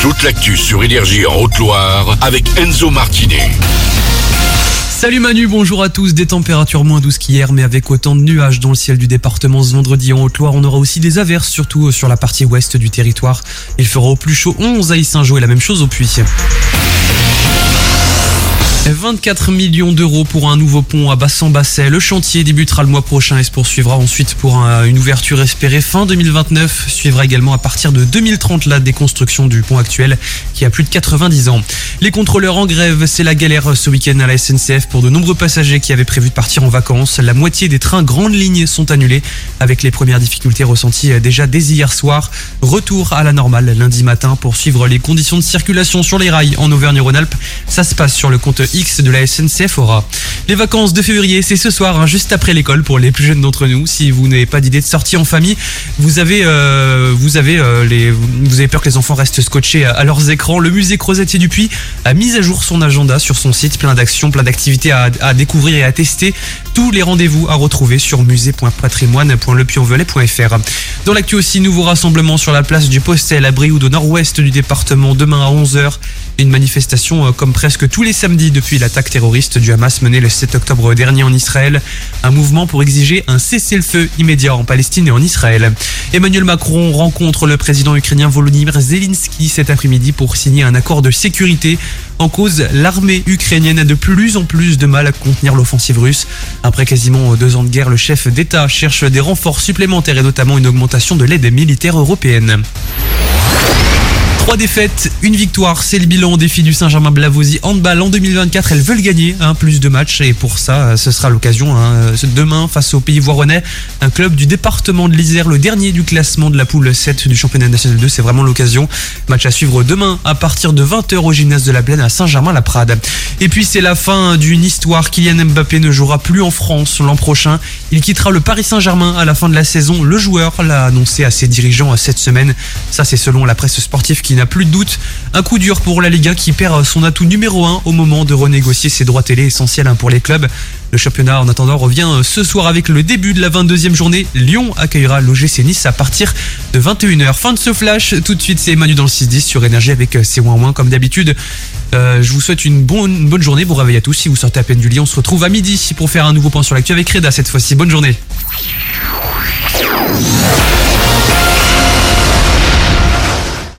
Toute l'actu sur Énergie en Haute-Loire avec Enzo Martinet. Salut Manu, bonjour à tous. Des températures moins douces qu'hier, mais avec autant de nuages dans le ciel du département ce vendredi en Haute-Loire. On aura aussi des averses, surtout sur la partie ouest du territoire. Il fera au plus chaud 11 à Saint-Jean et la même chose au Puy. 24 millions d'euros pour un nouveau pont à Bassan-Basset. Le chantier débutera le mois prochain et se poursuivra ensuite pour une ouverture espérée fin 2029. Suivra également à partir de 2030 la déconstruction du pont actuel qui a plus de 90 ans. Les contrôleurs en grève, c'est la galère ce week-end à la SNCF pour de nombreux passagers qui avaient prévu de partir en vacances. La moitié des trains grandes lignes sont annulés avec les premières difficultés ressenties déjà dès hier soir. Retour à la normale lundi matin pour suivre les conditions de circulation sur les rails en Auvergne-Rhône-Alpes. Ça se passe sur le compte X de la SNCF aura. Les vacances de février, c'est ce soir, hein, juste après l'école pour les plus jeunes d'entre nous. Si vous n'avez pas d'idée de sortie en famille, vous avez, euh, vous avez euh, les, vous avez peur que les enfants restent scotchés à, leurs écrans. Le musée Crozetier du Puy a mis à jour son agenda sur son site, plein d'actions, plein d'activités à, découvrir et à tester. Tous les rendez-vous à retrouver sur musée.patrimoine.lepionvelet.fr. Dans l'actu aussi, nouveau rassemblement sur la place du Postel à Brioude au nord-ouest du département demain à 11h. Une manifestation euh, comme presque tous les samedis depuis l'attaque terroriste du Hamas menée le 7 octobre dernier en Israël. Un mouvement pour exiger un cessez-le-feu immédiat en Palestine et en Israël. Emmanuel Macron rencontre le président ukrainien Volodymyr Zelensky cet après-midi pour signer un accord de sécurité. En cause, l'armée ukrainienne a de plus en plus de mal à contenir l'offensive russe. Après quasiment deux ans de guerre, le chef d'État cherche des renforts supplémentaires et notamment une augmentation de l'aide militaire européenne. Trois défaites, une victoire, c'est le bilan des filles du Saint-Germain Blavosi handball en 2024. Elles veulent gagner un plus de matchs et pour ça, ce sera l'occasion hein, demain face au Pays Voironnais, un club du département de l'Isère, le dernier du classement de la poule 7 du championnat national 2. C'est vraiment l'occasion. Match à suivre demain à partir de 20h au gymnase de la Plaine à Saint-Germain-la-Prade. Et puis c'est la fin d'une histoire. Kylian Mbappé ne jouera plus en France l'an prochain. Il quittera le Paris Saint-Germain à la fin de la saison. Le joueur l'a annoncé à ses dirigeants cette semaine. Ça c'est selon la presse sportive qui n'a plus de doute. Un coup dur pour la Ligue 1 qui perd son atout numéro 1 au moment de renégocier ses droits télé essentiels hein, pour les clubs. Le championnat en attendant revient ce soir avec le début de la 22e journée. Lyon accueillera l'OGC Nice à partir de 21h. Fin de ce flash, tout de suite c'est Manu dans le 6-10 sur Énergie avec ses moins comme d'habitude. Euh, je vous souhaite une bonne, bonne journée, vous réveillez à tous. Si vous sortez à peine du lit, on se retrouve à midi pour faire un nouveau point sur l'actu avec Reda cette fois-ci. Bonne journée.